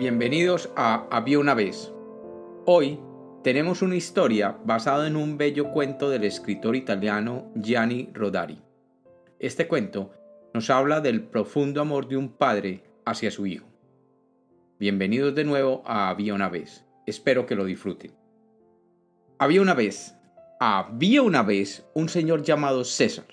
Bienvenidos a Había una vez. Hoy tenemos una historia basada en un bello cuento del escritor italiano Gianni Rodari. Este cuento nos habla del profundo amor de un padre hacia su hijo. Bienvenidos de nuevo a Había una vez. Espero que lo disfruten. Había una vez, había una vez un señor llamado César.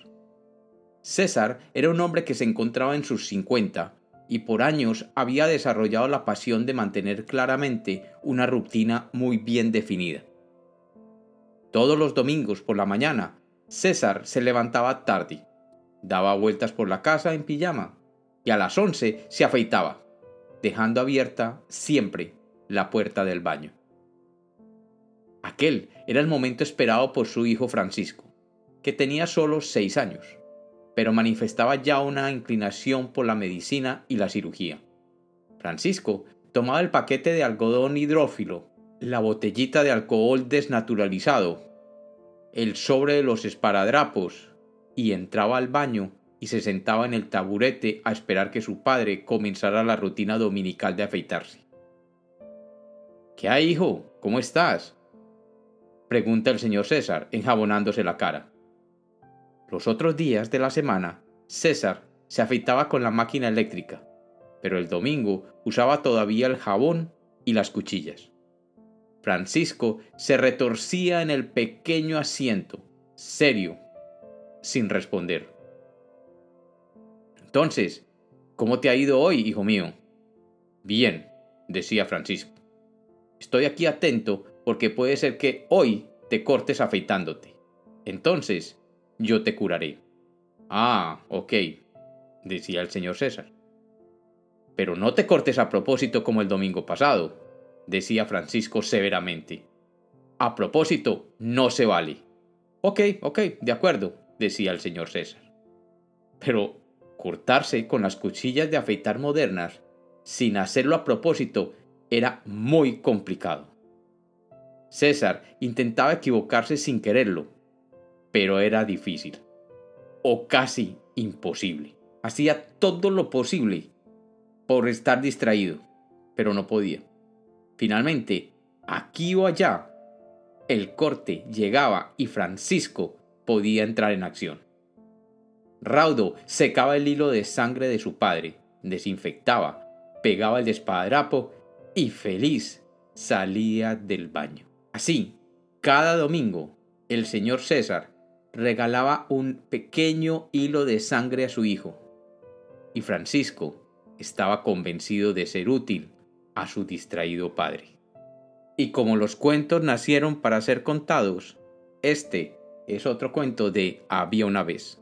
César era un hombre que se encontraba en sus 50 y por años había desarrollado la pasión de mantener claramente una rutina muy bien definida. Todos los domingos por la mañana, César se levantaba tarde, daba vueltas por la casa en pijama y a las once se afeitaba, dejando abierta siempre la puerta del baño. Aquel era el momento esperado por su hijo Francisco, que tenía solo seis años pero manifestaba ya una inclinación por la medicina y la cirugía. Francisco tomaba el paquete de algodón hidrófilo, la botellita de alcohol desnaturalizado, el sobre de los esparadrapos, y entraba al baño y se sentaba en el taburete a esperar que su padre comenzara la rutina dominical de afeitarse. ¿Qué hay, hijo? ¿Cómo estás? pregunta el señor César, enjabonándose la cara. Los otros días de la semana, César se afeitaba con la máquina eléctrica, pero el domingo usaba todavía el jabón y las cuchillas. Francisco se retorcía en el pequeño asiento, serio, sin responder. Entonces, ¿cómo te ha ido hoy, hijo mío? Bien, decía Francisco. Estoy aquí atento porque puede ser que hoy te cortes afeitándote. Entonces, yo te curaré. Ah, ok, decía el señor César. Pero no te cortes a propósito como el domingo pasado, decía Francisco severamente. A propósito, no se vale. Ok, ok, de acuerdo, decía el señor César. Pero cortarse con las cuchillas de afeitar modernas, sin hacerlo a propósito, era muy complicado. César intentaba equivocarse sin quererlo, pero era difícil, o casi imposible. Hacía todo lo posible por estar distraído, pero no podía. Finalmente, aquí o allá, el corte llegaba y Francisco podía entrar en acción. Raudo secaba el hilo de sangre de su padre, desinfectaba, pegaba el despadrapo y feliz salía del baño. Así, cada domingo, el señor César regalaba un pequeño hilo de sangre a su hijo, y Francisco estaba convencido de ser útil a su distraído padre. Y como los cuentos nacieron para ser contados, este es otro cuento de Había una vez.